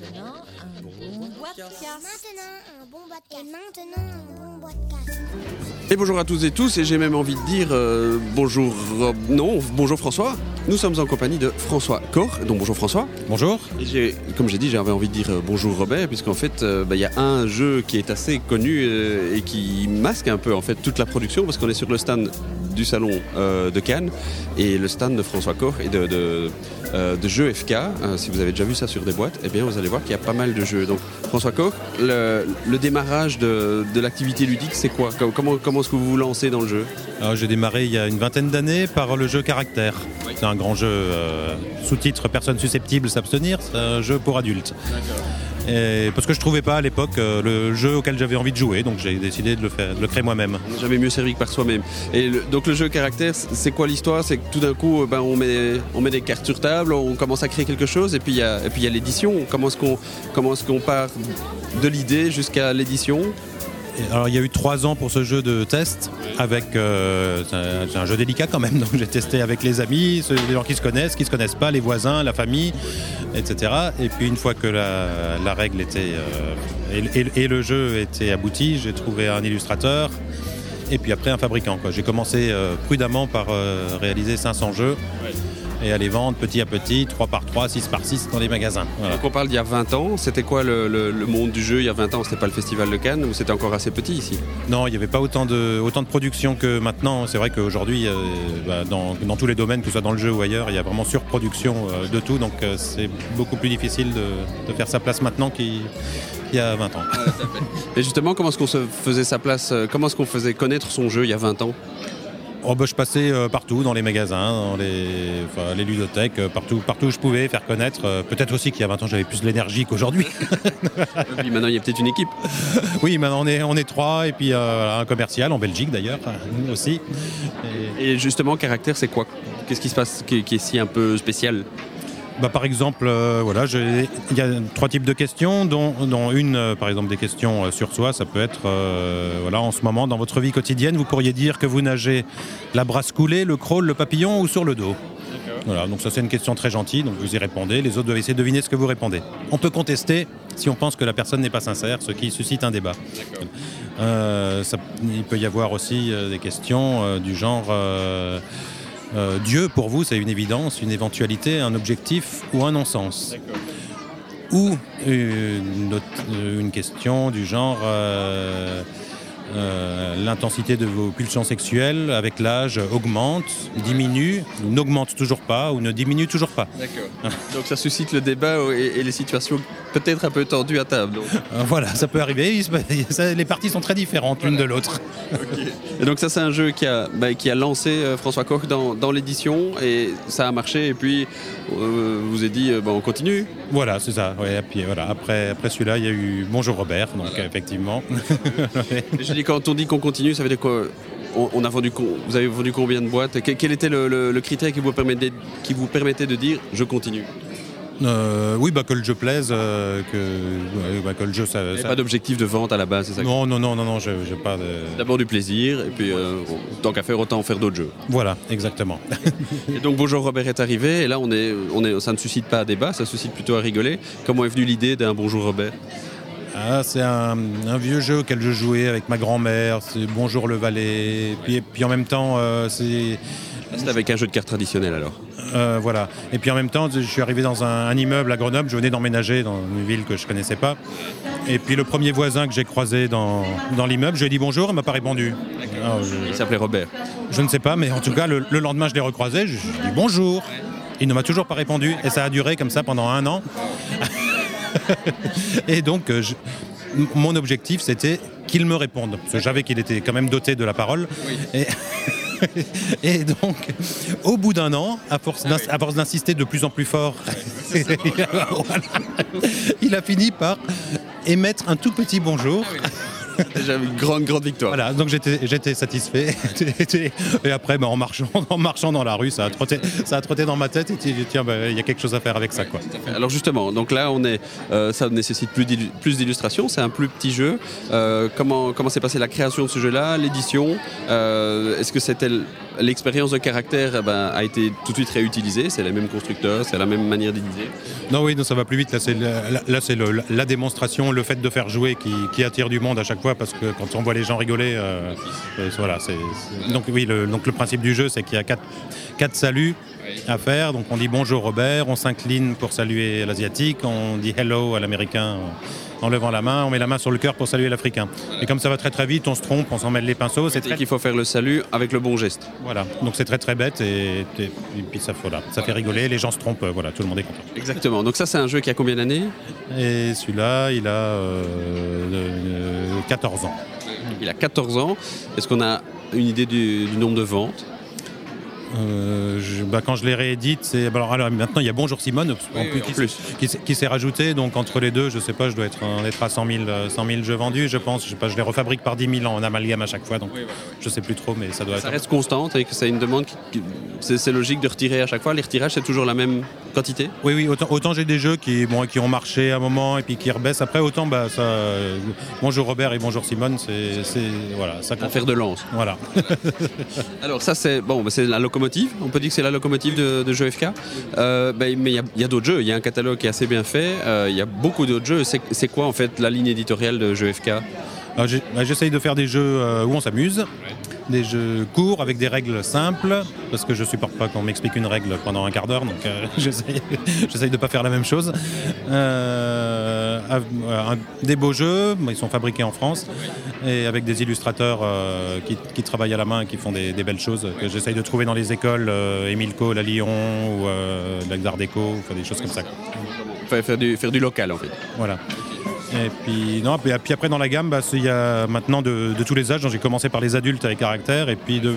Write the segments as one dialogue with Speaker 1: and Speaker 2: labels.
Speaker 1: maintenant, un bon bois de casse.
Speaker 2: Maintenant, un bon bois de casse. Et maintenant, un bon bois de casse.
Speaker 3: Et bonjour à tous et tous, et j'ai même envie de dire euh, bonjour, Rob- non, bonjour François. Nous sommes en compagnie de François Cor, donc bonjour François.
Speaker 4: Bonjour.
Speaker 3: Et j'ai- comme j'ai dit, j'avais envie de dire euh, bonjour Robert, puisqu'en fait, euh, bah, il y a un jeu qui est assez connu euh, et qui masque un peu en fait toute la production, parce qu'on est sur le stand du salon euh, de Cannes et le stand de François Cor et de, de, euh, de jeux FK. Euh, si vous avez déjà vu ça sur des boîtes, eh bien vous allez voir qu'il y a pas mal de jeux. Donc François Cor, le, le démarrage de, de l'activité ludique, c'est quoi? Com- Comment, comment est-ce que vous vous lancez dans le jeu?
Speaker 4: Alors, J'ai démarré il y a une vingtaine d'années par le jeu Caractère. C'est un grand jeu euh, sous-titre Personnes susceptibles s'abstenir. C'est un jeu pour adultes. Parce que je trouvais pas à l'époque euh, le jeu auquel j'avais envie de jouer, donc j'ai décidé de le, faire, le créer moi-même.
Speaker 3: Jamais mieux servi que par soi-même. Et donc le jeu caractère, c'est quoi l'histoire? C'est que tout d'un coup, euh, ben, on, met, des cartes sur table, on commence à créer quelque chose, et puis il y a, l'édition. Comment est-ce qu'on part de l'idée jusqu'à l'édition
Speaker 4: Alors il y a eu trois ans pour ce jeu de test avec euh, c'est un- jeu délicat quand même donc j'ai testé avec les amis, les gens qui se connaissent, qui se connaissent pas, les voisins, la famille, etc. Et puis une fois que la, règle était euh, et, le jeu était abouti, j'ai trouvé un illustrateur et puis après un fabricant. J'ai commencé euh, prudemment par réaliser 500 jeux et à les vendre petit à petit, 3 par 3, 6 par 6 dans les magasins. Voilà.
Speaker 3: Donc on parle d'il y a 20 ans. C'était quoi le, le- le monde du jeu il y a 20 ans? C'était pas le festival de Cannes ou c'était encore assez petit ici?
Speaker 4: Non, il n'y avait pas autant de, autant de production que maintenant. C'est vrai qu'aujourd'hui, euh, bah, dans, dans tous les domaines, que ce soit dans le jeu ou ailleurs, il y a vraiment surproduction euh, de tout. Donc euh, c'est beaucoup plus difficile de, de faire sa place maintenant qu'il y a 20 ans.
Speaker 3: Et justement, comment est-ce qu'on se faisait sa place Comment est-ce qu'on faisait connaître son jeu il y a 20 ans?
Speaker 4: Oh, bah, je passais euh, partout, dans les magasins, dans les, enfin, les ludothèques, euh, partout, partout où je pouvais faire connaître. Euh, Peut-être aussi qu'il y a 20 ans, j'avais plus l'énergie qu'aujourd'hui.
Speaker 3: Et puis maintenant, il y a peut-être une équipe.
Speaker 4: oui, maintenant on est, on est trois, et puis euh, un commercial en Belgique d'ailleurs, euh, aussi. Et-
Speaker 3: Et justement, caractère, c'est quoi? Qu'est-ce qui se passe? Qui, qui est si un peu spécial?
Speaker 4: Bah, par exemple, euh, voilà, il y a trois types de questions, dont, dont une, euh, par exemple, des questions euh, sur soi. Ça peut être, voilà, en ce moment, dans votre vie quotidienne, vous pourriez dire que vous nagez la brasse coulée, le crawl, le papillon ou sur le dos. Voilà, donc ça c'est une question très gentille, donc vous y répondez. Les autres doivent essayer de deviner ce que vous répondez. On peut contester si on pense que la personne n'est pas sincère, ce qui suscite un débat. Ça- il peut y avoir aussi des questions du genre euh, Dieu pour vous c'est une évidence, une éventualité, un objectif ou un non-sens. Ou une, autre- euh, une question du genre euh, euh, l'intensité de vos pulsions sexuelles avec l'âge augmente, diminue, n'augmente toujours pas ou ne diminue toujours pas.
Speaker 3: D'accord. Donc ça suscite le débat et, et les situations peut-être un peu tendues à table. donc.
Speaker 4: Euh, Voilà, ça peut arriver. Ça- les parties sont très différentes l'une de l'autre.
Speaker 3: Et donc ça c'est un jeu qui a, bah, qui a lancé euh, François Koch dans, dans l'édition et ça a marché et puis vous avez dit bah, on continue.
Speaker 4: Voilà, c'est ça. Ouais, et puis voilà. Après, après celui-là, il y a eu Bonjour Robert, donc effectivement.
Speaker 3: Quand on dit qu'on continue ça veut dire quoi on, a vendu, vous avez vendu combien de boîtes Que- Quel était le, le- le critère qui vous, permettait, qui vous permettait de dire je continue
Speaker 4: Euh, oui, bah, que le jeu plaise, euh, que, bah, que le jeu ça.
Speaker 3: Il n'y
Speaker 4: ça-
Speaker 3: pas d'objectif de vente à la base, c'est ça
Speaker 4: Non, non, non, non, non, j'ai pas de.
Speaker 3: D'abord du plaisir et puis euh, tant qu'à faire autant en faire d'autres jeux.
Speaker 4: Voilà, exactement.
Speaker 3: Et donc Bonjour Robert est arrivé et là on est, on est, ça ne suscite pas à débat, ça suscite plutôt à rigoler. Comment est venue l'idée d'un Bonjour Robert?
Speaker 4: Ah, c'est un, un vieux jeu auquel je jouais avec ma grand-mère. C'est Bonjour le Valais. Puis, puis en même temps, euh, c'est
Speaker 3: C'est avec un jeu de cartes traditionnel alors.
Speaker 4: Euh, voilà. Et puis en même temps, je suis arrivé dans un, un immeuble à Grenoble. Je venais d'emménager dans une ville que je connaissais pas. Et puis le premier voisin que j'ai croisé dans, dans l'immeuble, je lui ai dit bonjour, il m'a pas répondu. Alors,
Speaker 3: Il s'appelait Robert.
Speaker 4: je ne sais pas, mais en tout cas, le, le lendemain, je l'ai recroisé. Je, je lui ai dit bonjour. Il ne m'a toujours pas répondu. Et ça a duré comme ça pendant un an. Et donc, euh, je- mon objectif, c'était qu'il me réponde. Parce que j'avais qu'il était quand même doté de la parole. Et, et donc, au bout d'un an, à force force d'insister de plus en plus fort, voilà, il a fini par émettre un tout petit bonjour.
Speaker 3: Déjà une grande, grande victoire.
Speaker 4: Voilà, donc j'étais satisfait. et après, bah, en, marchant, en marchant dans la rue, ça a trotté, ça a trotté dans ma tête et tiens, bah, il y a quelque chose à faire avec ça. Quoi.
Speaker 3: Alors justement, donc là on est, euh, ça nécessite plus d'illu- plus d'illustrations, c'est un plus petit jeu. Euh, comment comment s'est passée la création de ce jeu-là, l'édition Euh, Est-ce que c'était l'expérience de caractère eh ben, a été tout de suite réutilisée. C'est les mêmes constructeurs, c'est la même manière d'utiliser.
Speaker 4: Non, oui, non, ça va plus vite. Là, c'est la, la démonstration, le fait de faire jouer qui, attire du monde à chaque fois parce que quand on voit les gens rigoler, euh, euh, voilà. c'est donc oui, le, principe du jeu, c'est qu'il y a quatre, saluts à faire. Donc on dit bonjour Robert, on s'incline pour saluer l'asiatique, on dit hello à l'américain en levant la main, on met la main sur le cœur pour saluer l'africain. Et comme ça va très très vite, on se trompe, on s'en mêle les pinceaux. C'est très
Speaker 3: qu'il faut faire le salut avec le bon geste.
Speaker 4: voilà. Donc c'est très très bête et, et- et puis ça, voilà, ça fait rigoler, les gens se trompent, euh, voilà, tout le monde est content.
Speaker 3: Exactement. Donc ça, c'est un jeu qui a combien d'années?
Speaker 4: Et celui-là, il a euh, euh, 14 ans.
Speaker 3: Il a 14 ans. Est-ce qu'on a une idée du, du nombre de ventes?
Speaker 4: Euh, je- bah, quand je les réédite, c'est. bah, Alors, alors, maintenant, il y a Bonjour Simone en plus,
Speaker 3: en
Speaker 4: qui,
Speaker 3: plus.
Speaker 4: s'est- qui s'est- qui s'est rajouté. Donc, entre les deux, je sais pas, je dois être, en être à 100 000, euh, 100 000 jeux vendus, je pense. Je sais pas, je les refabrique par 10 000 en amalgame à chaque fois. Donc, je sais plus trop, mais ça doit
Speaker 3: Ça
Speaker 4: être.
Speaker 3: reste constante et que c'est une demande qui, c'est, logique de retirer à chaque fois. Les retirages, c'est toujours la même quantité?
Speaker 4: Oui, oui, autant, autant j'ai des jeux qui, bon, qui ont marché à un moment et puis qui rebaissent après, autant bah, ça. euh, bonjour Robert et bonjour Simone, c'est. Voilà, ça
Speaker 3: Un fer de lance.
Speaker 4: Voilà.
Speaker 3: Alors ça c'est bon, bah, c'est la locomotive. On peut dire que c'est la locomotive de, de FK. Euh, ben, mais il y a- a, d'autres jeux. Il y a un catalogue qui est assez bien fait. Euh, Il y a beaucoup d'autres jeux. C'est, quoi en fait la ligne éditoriale de jeux FK
Speaker 4: J'essaye de faire des jeux euh, où on s'amuse, des jeux courts avec des règles simples, parce que je supporte pas qu'on m'explique une règle pendant un quart d'heure, donc euh, j'essaye de pas faire la même chose. Euh, des beaux jeux, bah, ils sont fabriqués en France, et avec des illustrateurs euh, qui, qui travaillent à la main et qui font des, des belles choses, que j'essaye de trouver dans les écoles, Émile Cole à Lyon, ou l'Art Déco, ou enfin, des choses comme ça.
Speaker 3: Enfin, faire, du, faire du local en fait.
Speaker 4: Voilà. Et puis, non, puis, puis après dans la gamme, bah, il y a maintenant de, de tous les âges. J'ai commencé par les adultes avec caractère et puis de,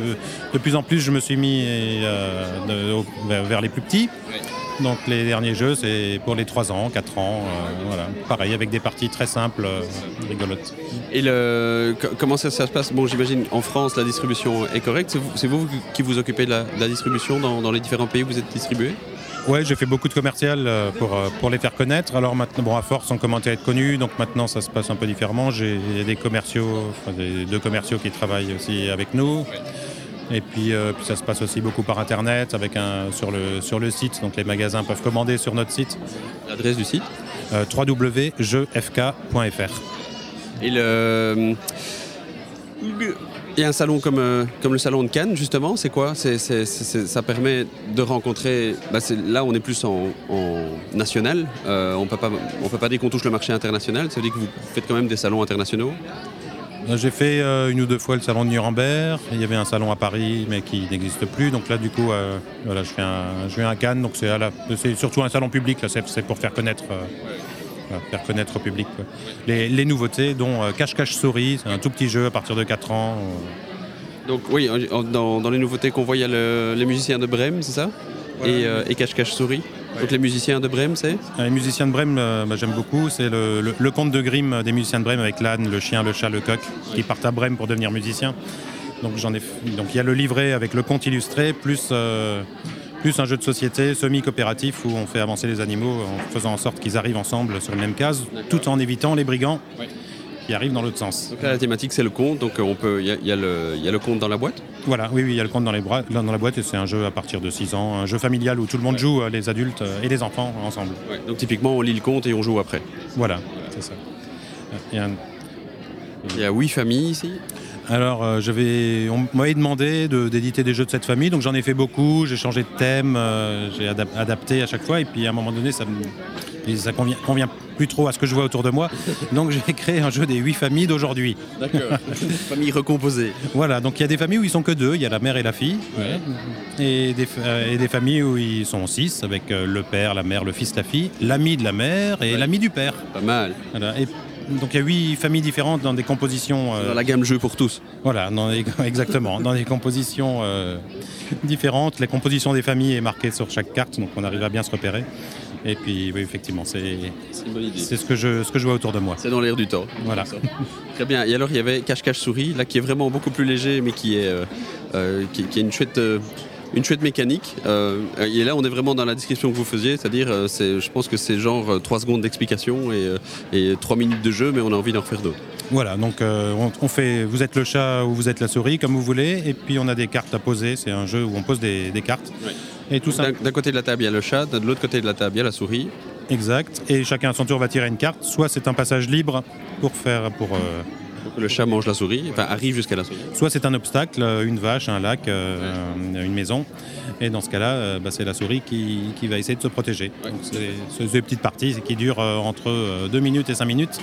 Speaker 4: de plus en plus je me suis mis euh, de- vers, les plus petits. Donc les derniers jeux c'est pour les 3 ans, 4 ans, euh, voilà. Pareil avec des parties très simples, euh, rigolotes.
Speaker 3: Et le, comment ça, ça se passe? Bon, j'imagine en France la distribution est correcte. C'est vous, qui vous occupez de la, de la distribution dans, dans les différents pays où vous êtes distribué?
Speaker 4: Ouais, j'ai fait beaucoup de commercial euh, pour, euh, pour les faire connaître. Alors maintenant, bon, à force, on commence à être connus, donc maintenant ça se passe un peu différemment. J'ai des commerciaux, enfin, des, deux commerciaux qui travaillent aussi avec nous. Et puis, euh, puis ça se passe aussi beaucoup par internet, avec un sur le sur le site. Donc les magasins peuvent commander sur notre site
Speaker 3: L'adresse du site?
Speaker 4: Www.jeufk.fr.
Speaker 3: Et le. A un salon comme, euh, comme le salon de Cannes, justement. C'est quoi? Ça permet de rencontrer. bah, là, on est plus en, national. Euh, on on peut pas dire qu'on touche le marché international. Ça veut dire que vous faites quand même des salons internationaux?
Speaker 4: Euh, J'ai fait euh, une ou deux fois le salon de Nuremberg. Il y avait un salon à Paris, mais qui n'existe plus. Donc là, du coup, voilà, je fais un, je Cannes. Donc c'est surtout un salon public. C'est pour faire connaître, voilà, faire connaître au public quoi. les, les nouveautés, dont euh, Cache Cache Souris. C'est un tout petit jeu à partir de 4 ans. euh.
Speaker 3: Donc, oui, dans, dans les nouveautés qu'on voit, il y a le- les musiciens de Brême, c'est ça?
Speaker 4: Voilà.
Speaker 3: Et, euh, et Cache Cache Souris. Donc, les musiciens de Brême, c'est?
Speaker 4: Les musiciens de Brême, euh, bah, j'aime beaucoup. C'est le, le- le conte de Grimm des musiciens de Brême avec l'âne, le chien, le chat, le coq, qui partent à Brême pour devenir musiciens. Donc j'en ai. f- Donc il y a le livret avec le conte illustré, plus euh, plus un jeu de société semi-coopératif où on fait avancer les animaux en faisant en sorte qu'ils arrivent ensemble sur une même case, tout en évitant les brigands qui arrivent dans l'autre sens.
Speaker 3: Donc là, la thématique, c'est le conte. Donc, euh, on peut, il y, a- y le- il y a le conte dans la boîte?
Speaker 4: Voilà, oui, oui, il y a le conte dans, les bras, dans la boîte et c'est un jeu à partir de 6 ans, un jeu familial où tout le monde joue, euh, les adultes euh, et les enfants ensemble.
Speaker 3: Donc, typiquement, on lit le conte et on joue après.
Speaker 4: Voilà, c'est ça. Il y a un-
Speaker 3: Il y a huit familles ici?
Speaker 4: Alors, euh, je vais, on m'avait demandé de- d'éditer des jeux de cette famille, donc j'en ai fait beaucoup, j'ai changé de thème, euh, j'ai adap- adapté à chaque fois, et puis à un moment donné, ça et ça convient, convient plus trop à ce que je vois autour de moi, donc j'ai créé un jeu des huit familles d'aujourd'hui.
Speaker 3: D'accord. Famille recomposée.
Speaker 4: Voilà, donc il y a des familles où ils sont que deux, il y a la mère et la fille, et, des, euh, et des familles où ils sont six, avec euh, le père, la mère, le fils, la fille, l'ami de la mère et
Speaker 3: Ouais.
Speaker 4: l'ami du père.
Speaker 3: Pas mal.
Speaker 4: Voilà. Et, donc il y a huit familles différentes dans des compositions. euh,
Speaker 3: Dans la gamme jeu pour tous.
Speaker 4: Voilà, dans les- exactement. Dans des compositions euh, différentes. La composition des familles est marquée sur chaque carte, donc on arrive à bien se repérer. Et puis, oui, effectivement, c'est
Speaker 3: C'est une bonne idée.
Speaker 4: c'est ce, que je- ce que je vois autour de moi.
Speaker 3: C'est dans l'air du temps.
Speaker 4: Voilà.
Speaker 3: Très bien. Et alors, il y avait Cache Cache Souris, là, qui est vraiment beaucoup plus léger, mais qui est, euh, euh, qui, qui est une chouette, euh, une chouette mécanique. Euh, et là, on est vraiment dans la description que vous faisiez, c'est-à-dire, euh, je pense que c'est genre 3 secondes d'explication et, euh, et 3 minutes de jeu, mais on a envie d'en refaire d'autres.
Speaker 4: Voilà, donc euh, on, on fait, vous êtes le chat ou vous êtes la souris, comme vous voulez, et puis on a des cartes à poser. C'est un jeu où on pose des, des cartes. Et tout ça,
Speaker 3: D'un d'un côté de la table, il y a le chat, de l'autre côté de la table, il y a la souris.
Speaker 4: exact. Et chacun à son tour va tirer une carte. Soit c'est un passage libre pour faire, pour, euh,
Speaker 3: Le chat mange la souris, enfin arrive jusqu'à la souris.
Speaker 4: soit c'est un obstacle, euh, une vache, un lac, euh, une maison. Et dans ce cas-là, euh, bah, c'est la souris qui, qui va essayer de se protéger.
Speaker 3: Ouais.
Speaker 4: Donc c'est des petites parties qui durent euh, entre 2 minutes et 5 minutes.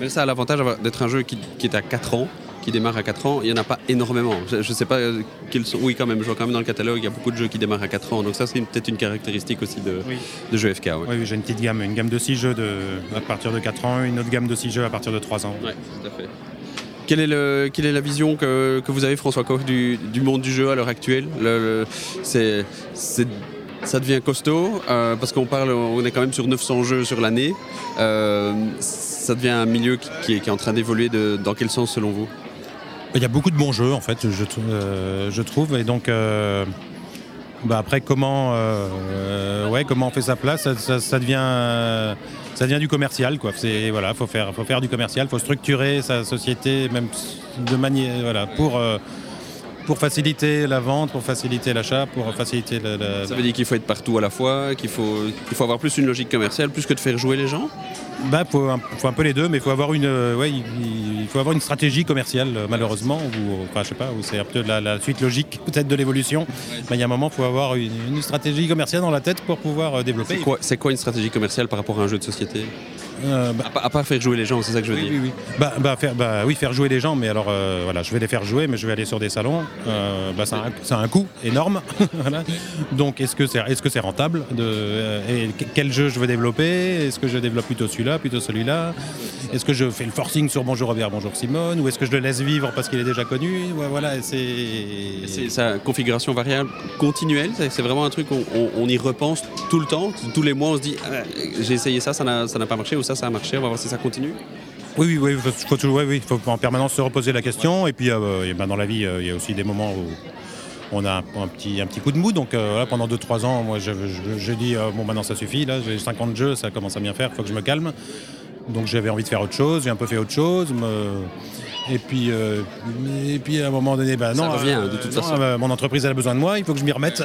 Speaker 3: Mais ça a l'avantage d'être un jeu qui, qui est à 4 ans, qui démarre à 4 ans. Il n'y en a pas énormément. Je ne sais pas euh, quels sont. Oui, quand même, je vois quand même dans le catalogue, il y a beaucoup de jeux qui démarrent à 4 ans. Donc ça, c'est peut-être une caractéristique aussi de,
Speaker 4: Oui.
Speaker 3: de jeux FK. Ouais.
Speaker 4: Oui, oui, j'ai une petite gamme, une gamme de 6 jeux de, à partir de 4 ans, une autre gamme de 6 jeux à partir de 3 ans.
Speaker 3: Ouais, tout à fait. Quelle est, la vision que, vous avez, François Koch, du, monde du jeu à l'heure actuelle Ça devient costaud, euh, parce qu'on parle, on est quand même sur 900 jeux sur l'année. Euh, ça devient un milieu qui, est, en train d'évoluer. Dans quel sens, selon vous?
Speaker 4: Il y a beaucoup de bons jeux en fait, je, euh, trouve. Et donc, bah, après, comment, ouais, comment on fait sa place, ça, devient, ça devient du commercial. Quoi. C'est, voilà, faut faire, faut faire du commercial, faut structurer sa société, même de manière, voilà, pour, euh, pour faciliter la vente, pour faciliter l'achat, pour faciliter la, la-
Speaker 3: Ça veut dire qu'il faut être partout à la fois, qu'il faut, qu'il faut avoir plus une logique commerciale, plus que de faire jouer les gens
Speaker 4: Bah, faut un, faut un peu les deux, mais il faut avoir une, euh, ouais, il, il faut avoir une stratégie commerciale, euh, malheureusement, ou enfin, je sais pas, c'est un peu la, la suite logique peut-être de l'évolution. Bah, Il y a un moment, il faut avoir une, une stratégie commerciale dans la tête pour pouvoir euh, développer.
Speaker 3: c'est quoi, c'est quoi une stratégie commerciale par rapport à un jeu de société?
Speaker 4: Euh, bah,
Speaker 3: à, à part faire jouer les gens, c'est ça que je veux
Speaker 4: oui,
Speaker 3: dire.
Speaker 4: oui, oui. Bah, bah, faire, bah, oui, faire jouer les gens, mais alors euh, voilà, je vais les faire jouer, mais je vais aller sur des salons. Euh, bah, ça, a un, un coût énorme. Voilà. Donc, est-ce que c'est est -ce c'est rentable de, euh, Et quel jeu je veux développer? Est-ce que je développe plutôt celui-là, plutôt celui-là? Est-ce que je fais le forcing sur Bonjour Robert, Bonjour Simone? Ou est-ce que je le laisse vivre parce qu'il est déjà connu? Ouais, Voilà, c'est.
Speaker 3: Sa configuration variable continuelle, c'est vraiment un truc, on, on- on y repense tout le temps, tous les mois on se dit Ah, j'ai essayé ça, ça n'a ça n'a pas marché, ou ça, ça a marché, on va voir si ça continue.
Speaker 4: Oui, oui, oui, faut, faut en permanence se reposer la question. Et puis, euh, ben, dans la vie, euh, il y a aussi des moments où on a un, petit, un petit coup de mou. Donc, euh, voilà, pendant 2-3 ans, moi, je, dis, bon, maintenant, ça suffit. Là, j'ai 50 jeux, ça commence à bien faire, il faut que je me calme. Donc, j'avais envie de faire autre chose, j'ai un peu fait autre chose. Et puis, euh, et puis, à un moment donné, ben,
Speaker 3: Ça
Speaker 4: non,
Speaker 3: revient, de toute
Speaker 4: non,
Speaker 3: façon.
Speaker 4: euh, mon entreprise, elle a besoin de moi, il faut que je m'y remette.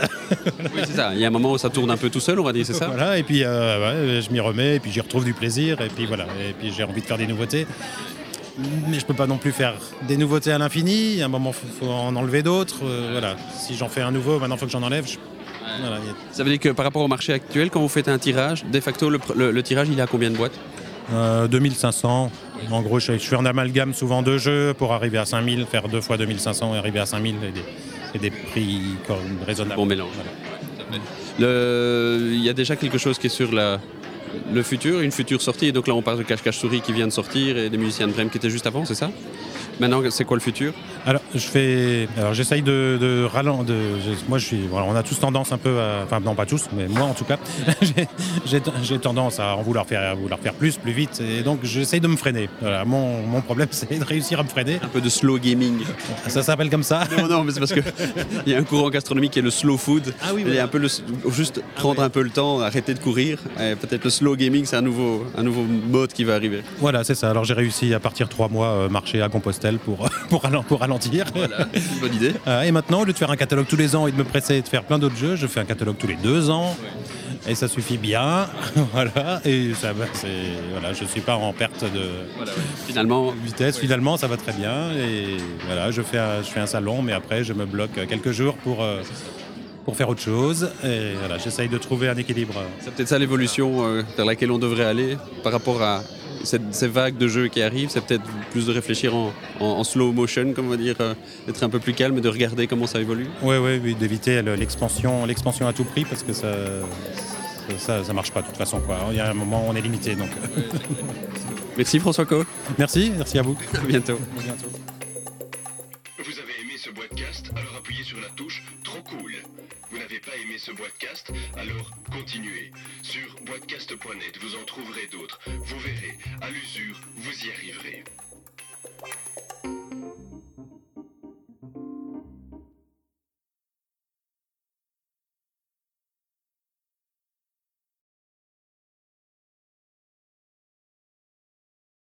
Speaker 3: Oui, c'est ça. Il y a un moment où ça tourne un peu tout seul, on va dire, c'est ça
Speaker 4: Voilà, et puis euh, ouais, je m'y remets, et puis j'y retrouve du plaisir, et puis voilà, et puis j'ai envie de faire des nouveautés. Mais je peux pas non plus faire des nouveautés à l'infini. À un moment, faut, faut en enlever d'autres. euh, voilà. Si j'en fais un nouveau, maintenant, faut que j'en enlève. Je- voilà, il y a-
Speaker 3: Ça veut dire que par rapport au marché actuel, quand vous faites un tirage, de facto, le- le tirage, il est à combien de boîtes?
Speaker 4: Euh, 2500. En gros, je, je fais un amalgame souvent de jeux pour arriver à 5000, faire deux fois 2500 et arriver à 5000 et des, et des prix comme raisonnables.
Speaker 3: Bon mélange.
Speaker 4: Voilà.
Speaker 3: Il y a déjà quelque chose qui est sur la, le futur, une future sortie. Et donc là, on parle de Cache-Cache Souris qui vient de sortir et des musiciens de Brême qui étaient juste avant, c'est ça? Maintenant, c'est quoi le futur?
Speaker 4: Alors, je fais. Alors, j'essaye de, de ralentir. Moi, je suis. voilà, on a tous tendance un peu à. Enfin, non, pas tous, mais moi en tout cas. j'ai- tendance à en vouloir faire, à vouloir faire plus, plus vite. Et donc, j'essaye de me freiner. Voilà, mon, mon problème, c'est de réussir à me freiner.
Speaker 3: Un peu de slow gaming.
Speaker 4: Ça s'appelle comme ça.
Speaker 3: Non, non, mais c'est parce qu'il y a un courant gastronomique qui est le slow food.
Speaker 4: Ah oui,
Speaker 3: Il y
Speaker 4: voilà.
Speaker 3: a un peu le, juste prendre un peu le temps, arrêter de courir. Peut-être le slow gaming, c'est un nouveau, un nouveau mode qui va arriver.
Speaker 4: Voilà, c'est ça. Alors, j'ai réussi à partir trois mois euh, marcher à Compostelle pour, pour, ralen- pour ralentir.
Speaker 3: Voilà, c'est une bonne idée.
Speaker 4: Euh, et maintenant, au lieu de faire un catalogue tous les ans et de me presser de faire plein d'autres jeux, je fais un catalogue tous les deux ans. Et ça suffit bien. voilà. Et ça, va, c'est, voilà, je ne suis pas en perte de
Speaker 3: Finalement,
Speaker 4: vitesse. Finalement, ça va très bien. Et voilà, je fais, un, je fais un salon, mais après, je me bloque quelques jours pour, euh, pour faire autre chose. Et voilà, j'essaye de trouver un équilibre.
Speaker 3: c'est peut-être ça l'évolution euh, vers laquelle on devrait aller par rapport à cette- ces vagues de jeux qui arrivent. C'est peut-être plus de réfléchir en, en- en slow motion, comme on va dire, euh, d'être un peu plus calme et de regarder comment ça évolue.
Speaker 4: Oui, oui, oui, d'éviter le- l'expansion, l'expansion à tout prix parce que ça. Ça, ça marche pas de toute façon. Quoi. Il y a un moment où on est limité. Donc.
Speaker 3: Merci François Co.
Speaker 4: merci, merci à vous.
Speaker 3: À bientôt.
Speaker 5: Aimé ce Alors appuyez sur la touche Trop cool. Vous n'avez pas aimé ce podcast Alors continuez. Sur boitcast.net, vous en trouverez d'autres. Vous verrez, à l'usure, vous y arriverez.